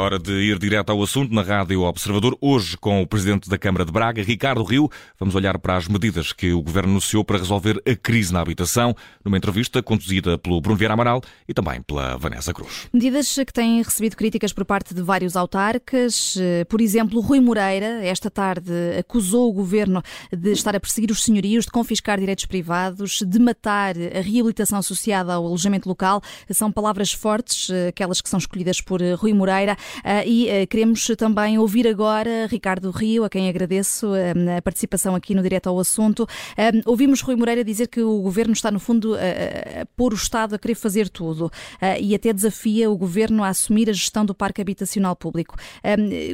hora de ir direto ao assunto na Rádio Observador. Hoje, com o Presidente da Câmara de Braga, Ricardo Rio, vamos olhar para as medidas que o Governo anunciou para resolver a crise na habitação, numa entrevista conduzida pelo Bruno Vieira Amaral e também pela Vanessa Cruz. Medidas que têm recebido críticas por parte de vários autarcas. Por exemplo, Rui Moreira, esta tarde, acusou o Governo de estar a perseguir os senhorios, de confiscar direitos privados, de matar a reabilitação associada ao alojamento local. São palavras fortes, aquelas que são escolhidas por Rui Moreira. Ah, e ah, queremos também ouvir agora Ricardo Rio, a quem agradeço ah, a participação aqui no Direto ao Assunto. Ouvimos Rui Moreira dizer que o governo está, no fundo, a pôr o Estado a querer fazer tudo e até desafia o governo a assumir a gestão do parque habitacional público.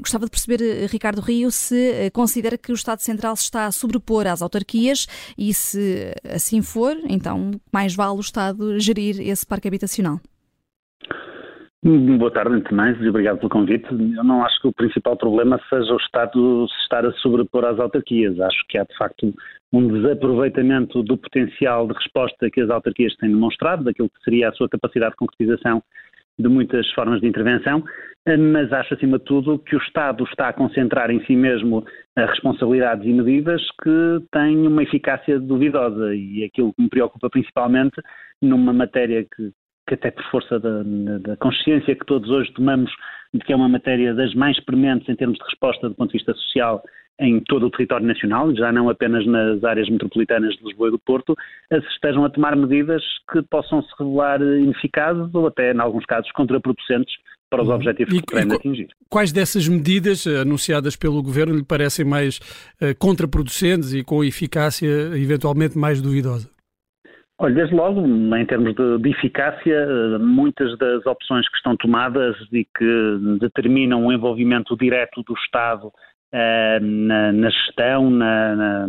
Gostava de perceber, Ricardo Rio, se considera que o Estado Central se está a sobrepor às autarquias e se assim for, então mais vale o Estado gerir esse parque habitacional. Boa tarde, mais, e obrigado pelo convite. Eu não acho que o principal problema seja o Estado se estar a sobrepor às autarquias. Acho que há, de facto, um desaproveitamento do potencial de resposta que as autarquias têm demonstrado, daquilo que seria a sua capacidade de concretização de muitas formas de intervenção, mas acho, acima de tudo, que o Estado está a concentrar em si mesmo responsabilidades e medidas que têm uma eficácia duvidosa e aquilo que me preocupa principalmente numa matéria que, que até por força da, da, consciência que todos hoje tomamos de que é uma matéria das mais prementes em termos de resposta do ponto de vista social em todo o território nacional, já não apenas nas áreas metropolitanas de Lisboa e do Porto, se estejam a tomar medidas que possam se revelar ineficazes ou até, em alguns casos, contraproducentes para os uhum. objetivos e, que pretende atingir. Quais dessas medidas eh, anunciadas pelo Governo lhe parecem mais uh, contraproducentes e com eficácia eventualmente mais duvidosa? Olha, desde logo, em termos de, de, eficácia, eh, muitas das opções que estão tomadas e que determinam o envolvimento direto do Estado uh, na, na, gestão, na, na,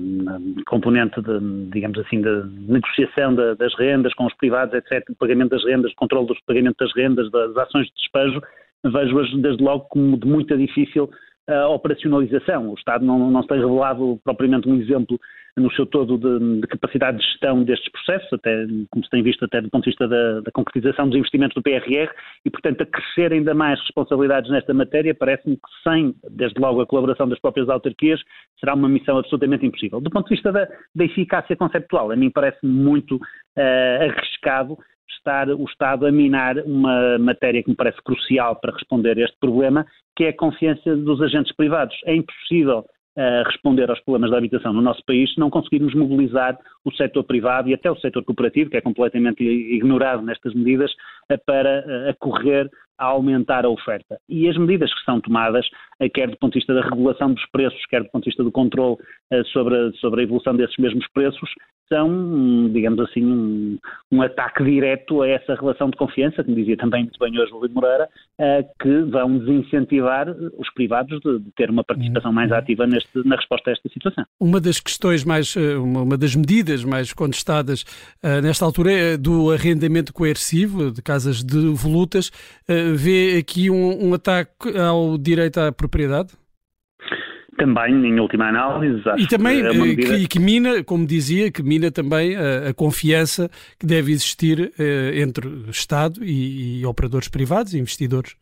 na, componente, de, digamos assim, de negociação das rendas com os privados, etc., pagamento das rendas, controle dos pagamentos das rendas, das ações de despejo, vejo-as desde logo como de muita difícil uh, operacionalização. O Estado não, não se tem revelado propriamente um exemplo no seu todo de, de, capacidade de gestão destes processos, até como se tem visto até do ponto de vista da, da, concretização dos investimentos do PRR, e portanto a crescer ainda mais responsabilidades nesta matéria, parece-me que sem, desde logo, a colaboração das próprias autarquias, será uma missão absolutamente impossível. Do ponto de vista da, da eficácia conceptual, a mim parece-me muito uh, arriscado estar o Estado a minar uma matéria que me parece crucial para responder a este problema, que é a confiança dos agentes privados. É impossível uh, responder aos problemas da habitação no nosso país se não conseguirmos mobilizar o setor privado e até o setor cooperativo, que é completamente ignorado nestas medidas, para uh, acorrer a aumentar a oferta. E as medidas que são tomadas, quer do ponto de vista da regulação dos preços, quer do ponto de vista do controle sobre, a, sobre a evolução desses mesmos preços, são, digamos assim, um, um, ataque direto a essa relação de confiança, como dizia também muito bem hoje o Luís Moreira, que vão desincentivar os privados de, de ter uma participação mais ativa neste, na resposta a esta situação. Uma das questões mais, eh, uma das medidas mais contestadas nesta altura é do arrendamento coercivo de casas de volutas. Uh, vê aqui um, um ataque ao direito à propriedade? também, em última análise, acho e também que, é medida... que, que, mina, como dizia, que mina também a, a confiança que deve existir eh, entre Estado e, e, operadores privados e investidores.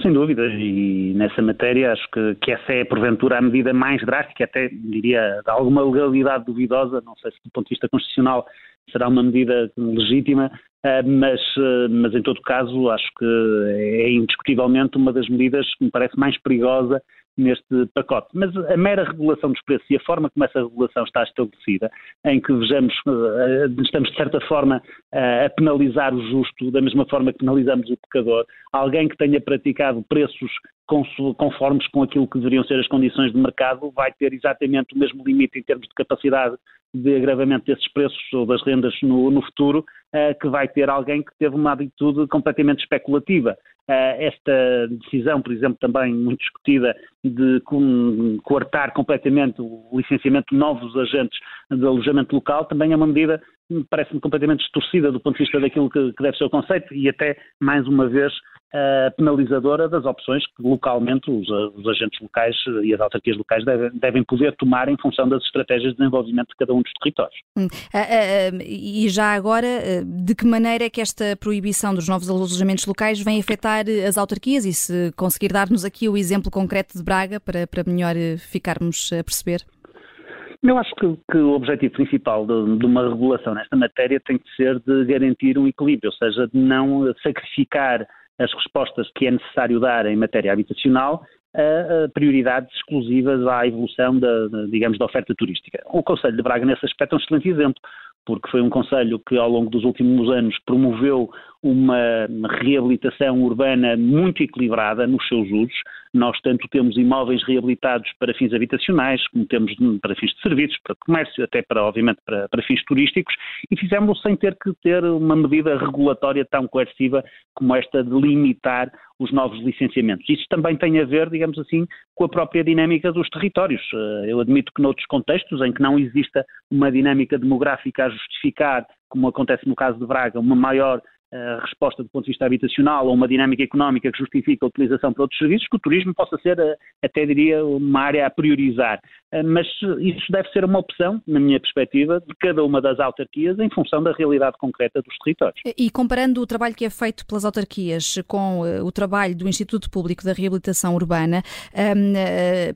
Sem dúvida, e nessa matéria acho que, que essa é, porventura, a medida mais drástica, até diria de alguma legalidade duvidosa, não sei se do ponto de vista constitucional será uma medida legítima, eh, mas, eh, mas em todo caso acho que é indiscutivelmente uma das medidas que me parece mais perigosa neste pacote. Mas a mera regulação dos preços e a forma como essa regulação está estabelecida, em que vejamos, eh, estamos de certa forma a penalizar o justo, da mesma forma que penalizamos o pecador, alguém que tenha praticado preços conformes com aquilo que deveriam ser as condições de mercado, vai ter exatamente o mesmo limite em termos de capacidade de agravamento desses preços ou das rendas no, no futuro, uh, que vai ter alguém que teve uma atitude completamente especulativa. Uh, esta decisão, por exemplo, também muito discutida de co coartar completamente o licenciamento de novos agentes de alojamento local, também é uma medida parece-me completamente distorcida do ponto de vista daquilo que, que deve ser o conceito e até, mais uma vez, uh, penalizadora das opções que localmente os, os, agentes locais e as autarquias locais devem, devem, poder tomar em função das estratégias de desenvolvimento de cada um dos territórios. Hum. Uh, uh, e já agora, de que maneira é que esta proibição dos novos alojamentos locais vem afetar as autarquias e se conseguir dar-nos aqui o exemplo concreto de Braga para, para melhor ficarmos a perceber? Eu acho que, que, o objetivo principal de, de, uma regulação nesta matéria tem que ser de garantir um equilíbrio, ou seja, de não sacrificar as respostas que é necessário dar em matéria habitacional a, prioridades exclusivas à evolução da, digamos, da oferta turística. O Conselho de Braga, nesse aspecto, é um excelente exemplo, porque foi um Conselho que, ao longo dos últimos anos, promoveu uma reabilitação urbana muito equilibrada nos seus usos. Nós tanto temos imóveis reabilitados para fins habitacionais, como temos para fins de serviços, para comércio, até para, obviamente, para, para fins turísticos, e fizemos sem ter que ter uma medida regulatória tão coerciva como esta de limitar os novos licenciamentos. Isso também tem a ver, digamos assim, com a própria dinâmica dos territórios. Eh, eu admito que noutros contextos em que não exista uma dinâmica demográfica a justificar, como acontece no caso de Braga, uma maior resposta do ponto de vista habitacional ou uma dinâmica económica que justifica a utilização para outros serviços, que o turismo possa ser, eh, até diria, uma área a priorizar. Eh, mas isso deve ser uma opção, na minha perspectiva, de cada uma das autarquias em função da realidade concreta dos territórios. E comparando o trabalho que é feito pelas autarquias com eh, o trabalho do Instituto Público da Reabilitação Urbana, ehm,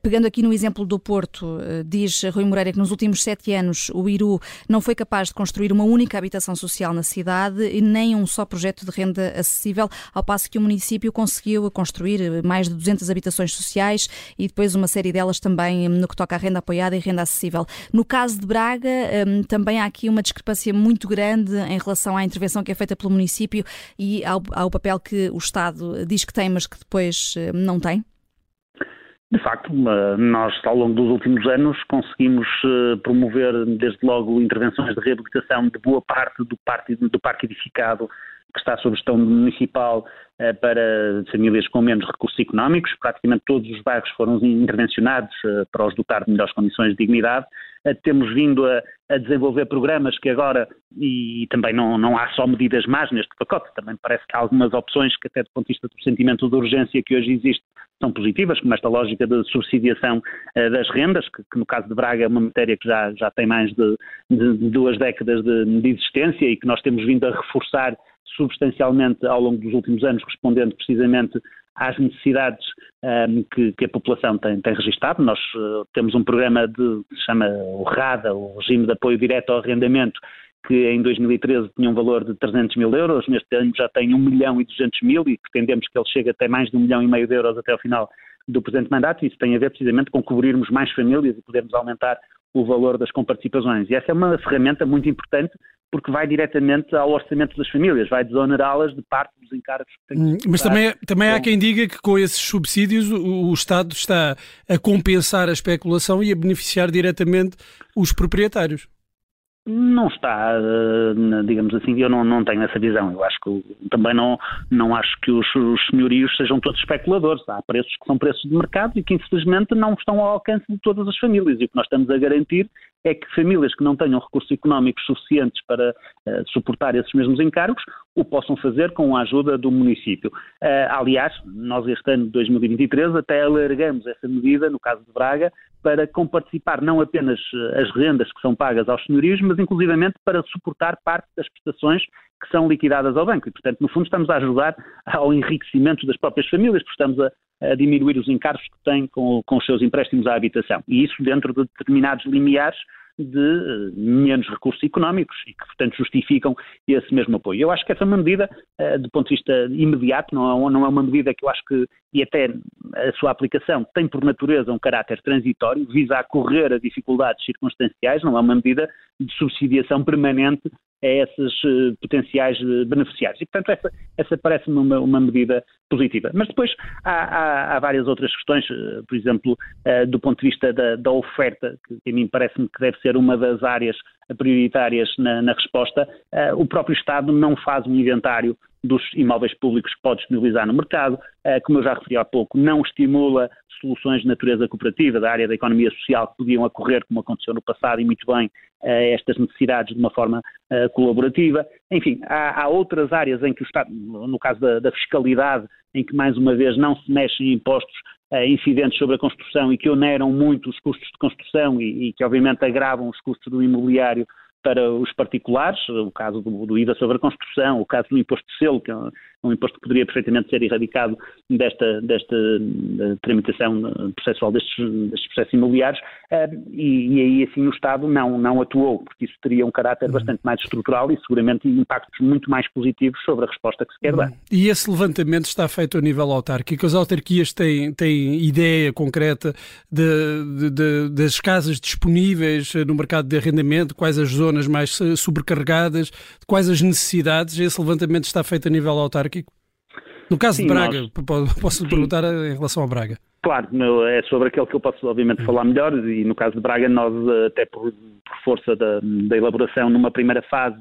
pegando aqui no exemplo do Porto, diz Rui Moreira que nos últimos sete anos o IRU não foi capaz de construir uma única habitação social na cidade e nem um só projeto de renda acessível, ao passo que o município conseguiu construir mais de 200 habitações sociais e depois uma série delas também no que toca à renda apoiada e renda acessível. No caso de Braga, hum, também há aqui uma discrepância muito grande em relação à intervenção que é feita pelo município e ao, ao papel que o Estado diz que tem, mas que depois hum, não tem? De facto, nós ao longo dos últimos anos conseguimos eh, promover desde logo intervenções de reabilitação de boa parte do parque, do parque edificado que está sob gestão municipal para famílias com menos recursos económicos. Praticamente todos os bairros foram intervencionados eh, para os dotar de melhores condições de dignidade. Eh, temos vindo a, a desenvolver programas que agora, e também não, não há só medidas más neste pacote, também parece que há algumas opções que até do ponto de vista do sentimento de urgência que hoje existe são positivas, como esta lógica de subsidiação das rendas, que, que, no caso de Braga é uma matéria que já, já tem mais de, de, de duas décadas de, de, existência e que nós temos vindo a reforçar substancialmente ao longo dos últimos anos, respondendo precisamente às necessidades um, ehm, que, que, a população tem, tem registado. Nós uh, temos um programa de, que se chama o RADA, o Regime de Apoio Direto ao Arrendamento, que em 2013 tinha um valor de 300 mil euros, neste ano já tem 1 milhão e 200 mil e pretendemos que ele chegue até mais de 1 milhão e meio de euros até ao final do presente mandato. Isso tem a ver precisamente com cobrirmos mais famílias e podermos aumentar o valor das comparticipações. E essa é uma ferramenta muito importante porque vai diretamente ao orçamento das famílias, vai desonerá-las de parte dos encargos que têm hum, Mas também, também há quem diga que com esses subsídios o, o Estado está a compensar a especulação e a beneficiar diretamente os proprietários. Não está, eh, digamos assim, eu não, não tenho essa visão. Eu acho que também não, não acho que os, os, senhorios sejam todos especuladores. Há preços que são preços de mercado e que infelizmente não estão ao alcance de todas as famílias. E o que nós estamos a garantir é que famílias que não tenham recursos económicos suficientes para uh, suportar esses mesmos encargos o possam fazer com a ajuda do município. Uh, aliás, nós este ano de 2023 até alargamos essa medida, no caso de Braga, para comparticipar não apenas eh, as rendas que são pagas aos senhorios, mas inclusivamente para suportar parte das prestações que são liquidadas ao banco. E, portanto, no fundo, estamos a ajudar ao enriquecimento das próprias famílias, porque estamos a, a diminuir os encargos que têm com, com os seus empréstimos à habitação. E isso dentro de determinados limiares de eh, menos recursos económicos e que, portanto, justificam esse mesmo apoio. Eu acho que essa é medida, eh, do ponto de vista imediato, não é, não é uma medida que eu acho que, e até a sua aplicação tem por natureza um caráter transitório, visa a correr a dificuldades circunstanciais, não é uma medida de subsidiação permanente a esses uh, potenciais uh, beneficiários. E, portanto, essa, essa parece-me uma, uma, medida positiva. Mas depois há, há, há várias outras questões, uh, por exemplo, do ponto de vista da, da oferta, que a mim parece-me que deve ser uma das áreas prioritárias na, na resposta. o próprio Estado não faz um inventário dos imóveis públicos que pode disponibilizar no mercado, como eu já referi há pouco, não estimula soluções de natureza cooperativa da área da economia social que podiam ocorrer, como aconteceu no passado, e muito bem, estas necessidades de uma forma colaborativa. Enfim, há, há, outras áreas em que o Estado, no caso da, da fiscalidade, em que mais uma vez não se mexem impostos incidentes sobre a construção e que oneram muito os custos de construção e, e que obviamente agravam os custos do imobiliário para os particulares, o caso do, do, IVA sobre a construção, o caso do imposto de selo, que é um imposto que poderia perfeitamente ser erradicado desta, desta tramitação processual destes, destes processos imobiliários, eh, e, e, aí assim o Estado não, não atuou, porque isso teria um caráter uhum. bastante mais estrutural e seguramente impactos muito mais positivos sobre a resposta que se quer dar. Uhum. E esse levantamento está feito a nível autárquico? As autarquias têm, têm ideia concreta de, de, de, das casas disponíveis no mercado de arrendamento, quais as zonas zonas mais eh, sobrecarregadas, quais as necessidades? Esse levantamento está feito a nível autárquico? No caso Sim, de Braga, nós... posso lhe perguntar em relação a Braga? Claro, é sobre aquele que eu posso obviamente falar melhor e no caso de Braga nós eh, até por, por força da, da, elaboração numa primeira fase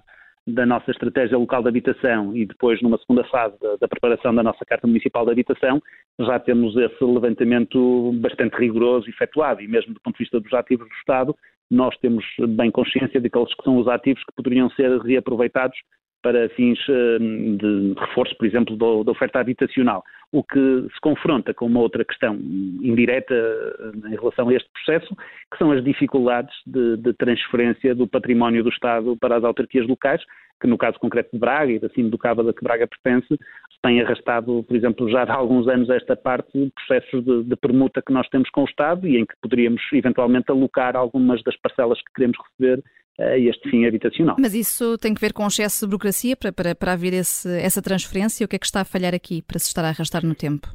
da nossa estratégia local de habitação e depois numa segunda fase da, da preparação da nossa Carta Municipal de Habitação já temos esse levantamento bastante rigoroso efetuado. E mesmo do ponto de vista dos ativos do Estado nós temos bem consciência daqueles que são os ativos que poderiam ser reaproveitados para fins eh, de reforço, por exemplo, da oferta habitacional. O que se confronta com uma outra questão indireta eh, em relação a este processo, que são as dificuldades de, de transferência do património do Estado para as autarquias locais, que no caso concreto de Braga e da cima do Cabo da que Braga pertence, tem arrastado, por exemplo, já há alguns anos esta parte, processos de, de, permuta que nós temos com o Estado e em que poderíamos eventualmente alocar algumas das parcelas que queremos receber a este fim habitacional. Mas isso tem que ver com excesso de burocracia para, para, para haver esse, essa transferência? O que é que está a falhar aqui para se estar a arrastar no tempo?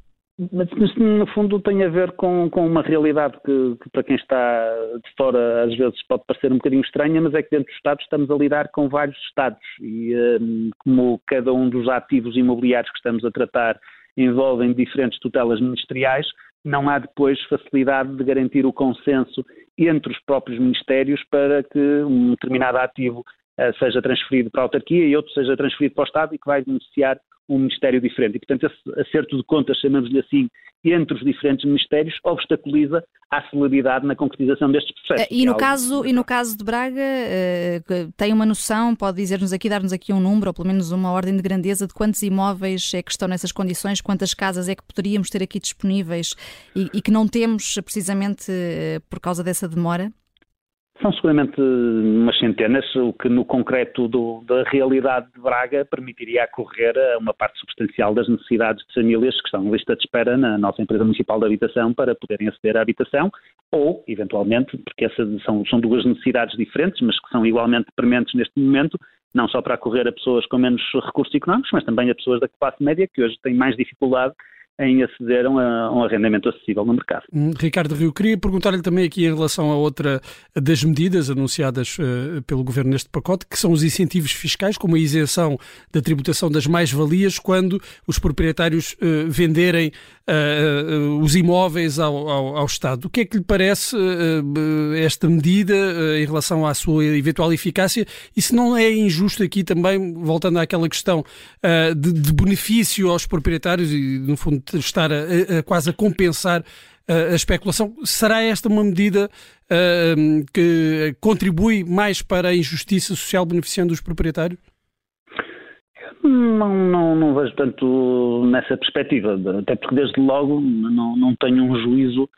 Mas no fundo tem a ver com, com uma realidade que, que, para quem está de fora às vezes pode parecer um bocadinho estranha, mas é que dentro do Estado estamos a lidar com vários Estados e um, como cada um dos ativos imobiliários que estamos a tratar envolvem diferentes tutelas ministeriais, não há depois facilidade de garantir o consenso entre os próprios ministérios para que um determinado ativo seja transferido para a autarquia e outro seja transferido para o Estado e que vai beneficiar um ministério diferente. E, portanto, esse acerto de contas, chamamos-lhe assim, entre os diferentes ministérios, obstaculiza a celeridade na concretização destes processos. E no, caso, e no caso de Braga, uh, tem uma noção, pode dizer-nos aqui, dar-nos aqui um número, ou pelo menos uma ordem de grandeza de quantos imóveis é que estão nessas condições, quantas casas é que poderíamos ter aqui disponíveis e, e que não temos precisamente por causa dessa demora? São seguramente umas centenas, o que no concreto do, da realidade de Braga permitiria acorrer a uma parte substancial das necessidades de famílias que estão em lista de espera na nossa empresa municipal de habitação para poderem aceder à habitação, ou, eventualmente, porque essas são, são duas necessidades diferentes, mas que são igualmente prementes neste momento, não só para acorrer a pessoas com menos recursos económicos, mas também a pessoas da classe média que hoje têm mais dificuldade em aceder a, um arrendamento acessível no mercado. Hum, Ricardo Rio, queria perguntar-lhe também aqui em relação a outra das medidas anunciadas uh, pelo Governo neste pacote, que são os incentivos fiscais, como a isenção da tributação das mais-valias quando os proprietários uh, venderem uh, os imóveis ao, ao, ao, Estado. O que é que lhe parece esta medida em relação à sua eventual eficácia e se não é injusto aqui também, voltando àquela questão de, de benefício aos proprietários e, no fundo, estar a, a quase a compensar a especulação. Será esta uma medida que contribui mais para a injustiça social beneficiando os proprietários? Não, não, não vejo tanto nessa perspectiva, até porque desde logo não, não tenho um juízo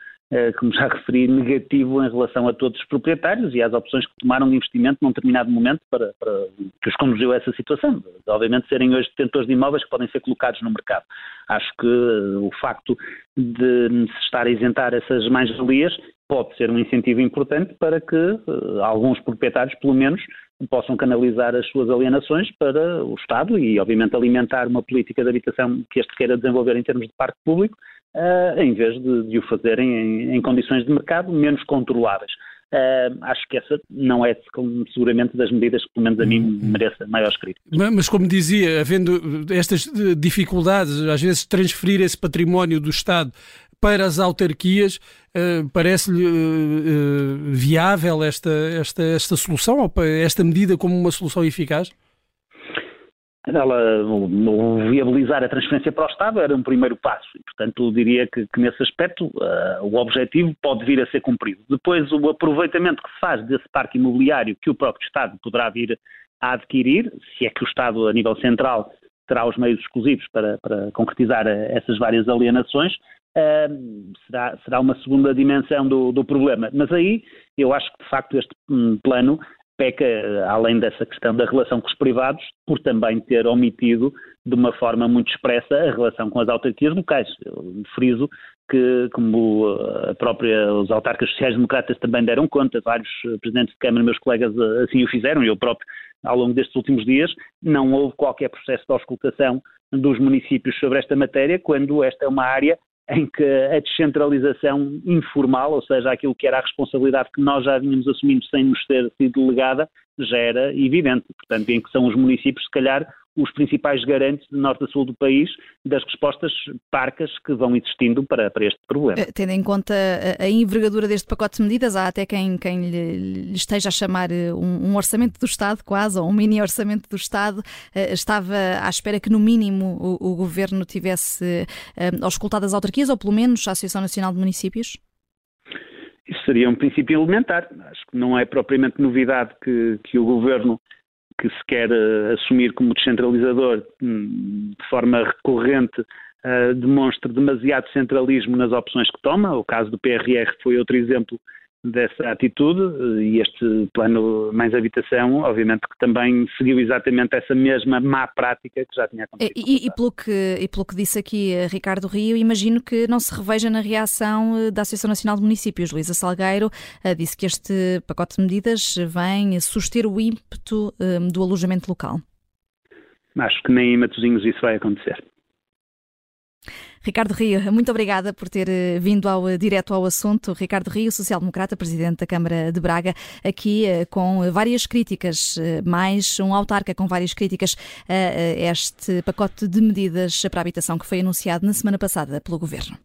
como já referi, negativo em relação a todos os proprietários e às opções que tomaram de investimento num determinado momento para, para que os conduziu a essa situação. Obviamente serem hoje detentores de imóveis que podem ser colocados no mercado. Acho que uh, o facto de se estar a isentar essas mais-valias pode ser um incentivo importante para que uh, alguns proprietários, pelo menos, possam canalizar as suas alienações para o Estado e, obviamente, alimentar uma política de habitação que este queira desenvolver em termos de parque público, uh, em vez de, de o fazerem em, em, condições de mercado menos controláveis. Uh, acho que essa não é seguramente das medidas que, pelo menos a mim, uhum. mereça maiores críticas. Mas, como dizia, havendo estas dificuldades, às vezes, transferir esse património do Estado para as autarquias, uh, parece-lhe uh, viável esta, esta, esta solução, ou esta medida como uma solução eficaz? Ela viabilizar a transferência para o Estado era um primeiro passo e, portanto, diria que, que nesse aspecto uh, o objetivo pode vir a ser cumprido. Depois, o aproveitamento que se faz desse parque imobiliário que o próprio Estado poderá vir a adquirir, se é que o Estado, a nível central, terá os meios exclusivos para, para concretizar essas várias alienações, uh, será, será uma segunda dimensão do, do problema. Mas aí eu acho que, de facto, este um, plano peca, além dessa questão da relação com os privados, por também ter omitido de uma forma muito expressa a relação com as autarquias locais. Eu friso que, como a própria, os autarcas sociais-democratas também deram conta, vários presidentes de Câmara, meus colegas, assim o fizeram, eu próprio, ao longo destes últimos dias, não houve qualquer processo de auscultação dos municípios sobre esta matéria, quando esta é uma área em que a descentralização informal, ou seja, aquilo que era a responsabilidade que nós já vínhamos assumindo sem nos ter sido delegada, já era evidente. Portanto, em que são os municípios, se calhar, os principais garantes de norte a sul do país das respostas parcas que vão existindo para, para este problema. Eh, tendo em conta a, envergadura deste pacote de medidas, há até quem, quem lhe, lhe esteja a chamar eh, um, um, orçamento do Estado, quase, ou um mini orçamento do Estado. Estava à espera que, no mínimo, o, o governo tivesse uh, auscultado as autarquias, ou pelo menos a Associação Nacional de Municípios? Isso seria um princípio elementar. Acho que não é propriamente novidade que, que o governo que se quer uh, assumir como descentralizador um, de forma recorrente uh, demonstre demasiado centralismo nas opções que toma. O caso do PRR foi outro exemplo dessa atitude e este plano mais habitação, obviamente que também seguiu exatamente essa mesma má prática que já tinha acontecido. E, e, pelo, que, e pelo que disse aqui eh, Ricardo Rio, imagino que não se reveja na reação eh, da Associação Nacional de Municípios. Luísa Salgueiro disse que este pacote de medidas vem suster o ímpeto do alojamento local. Acho que nem em Matosinhos isso vai acontecer. Ricardo Rio, muito obrigada por ter eh, vindo ao, eh, direto ao assunto. Ricardo Rio, social-democrata, presidente da Câmara de Braga, aqui eh, com várias críticas, mais um autarca com várias críticas a este pacote de medidas para a habitação que foi anunciado na semana passada pelo Governo.